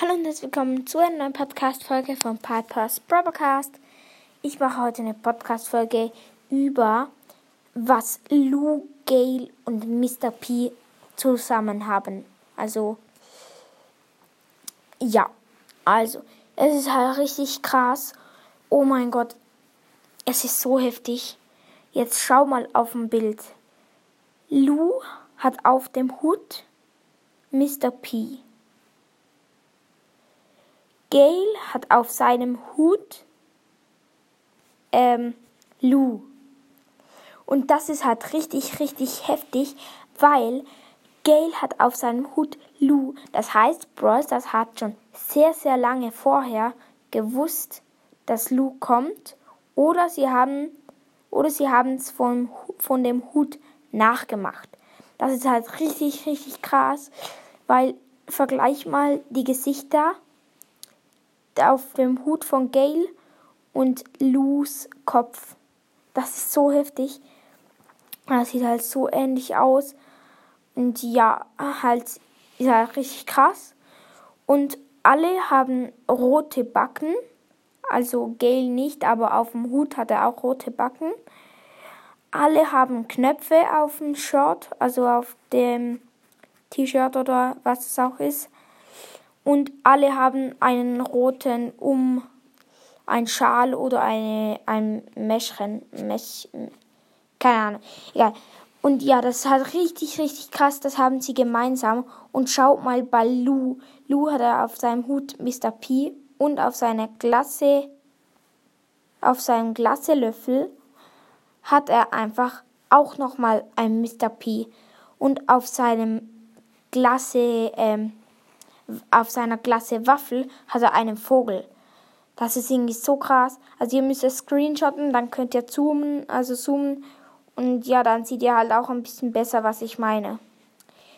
Hallo und herzlich willkommen zu einer neuen Podcast-Folge von Piper's Broadcast. Ich mache heute eine Podcast-Folge über, was Lou, Gail und Mr. P zusammen haben. Also, ja, also, es ist halt richtig krass. Oh mein Gott, es ist so heftig. Jetzt schau mal auf ein Bild. Lou hat auf dem Hut Mr. P. Gail hat auf seinem Hut ähm, Lou. Und das ist halt richtig, richtig heftig, weil Gail hat auf seinem Hut Lou. Das heißt, Bros, das hat schon sehr, sehr lange vorher gewusst, dass Lou kommt. Oder sie haben oder sie haben es von, von dem Hut nachgemacht. Das ist halt richtig, richtig krass, weil vergleich mal die Gesichter auf dem Hut von Gail und Lus Kopf. Das ist so heftig. Das sieht halt so ähnlich aus. Und ja, halt ist halt richtig krass. Und alle haben rote Backen. Also Gail nicht, aber auf dem Hut hat er auch rote Backen. Alle haben Knöpfe auf dem Shirt, also auf dem T-Shirt oder was es auch ist und alle haben einen roten um ein Schal oder eine, ein Mäschchen. Mesch, keine Ahnung. Egal. Und ja, das halt richtig, richtig krass. Das haben sie gemeinsam. Und schaut mal bei Lou. Lou hat er auf seinem Hut Mr. P und auf seiner Glasse, auf seinem Glasselöffel hat er einfach auch nochmal ein Mr. P. Und auf seinem Glasse, ähm, auf seiner Klasse Waffel hat er einen Vogel. Das ist irgendwie so krass. Also ihr müsst es screenshotten, dann könnt ihr zoomen, also zoomen und ja, dann seht ihr halt auch ein bisschen besser, was ich meine.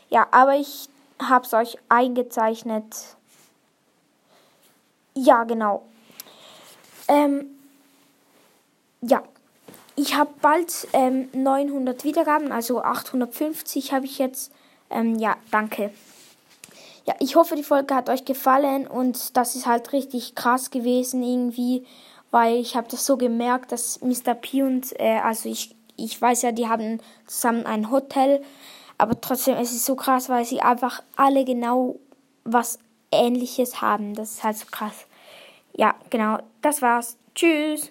Ja, aber ich habe es euch eingezeichnet. Ja, genau. Ähm, ja, ich habe bald ähm, 900 Wiedergaben, also 850 habe ich jetzt. Ähm, ja, danke ja, ich hoffe, die Folge hat euch gefallen und das ist halt richtig krass gewesen irgendwie, weil ich habe das so gemerkt, dass Mr. P und, äh, also ich, ich weiß ja, die haben zusammen ein Hotel, aber trotzdem es ist so krass, weil sie einfach alle genau was Ähnliches haben. Das ist halt so krass. Ja, genau, das war's. Tschüss.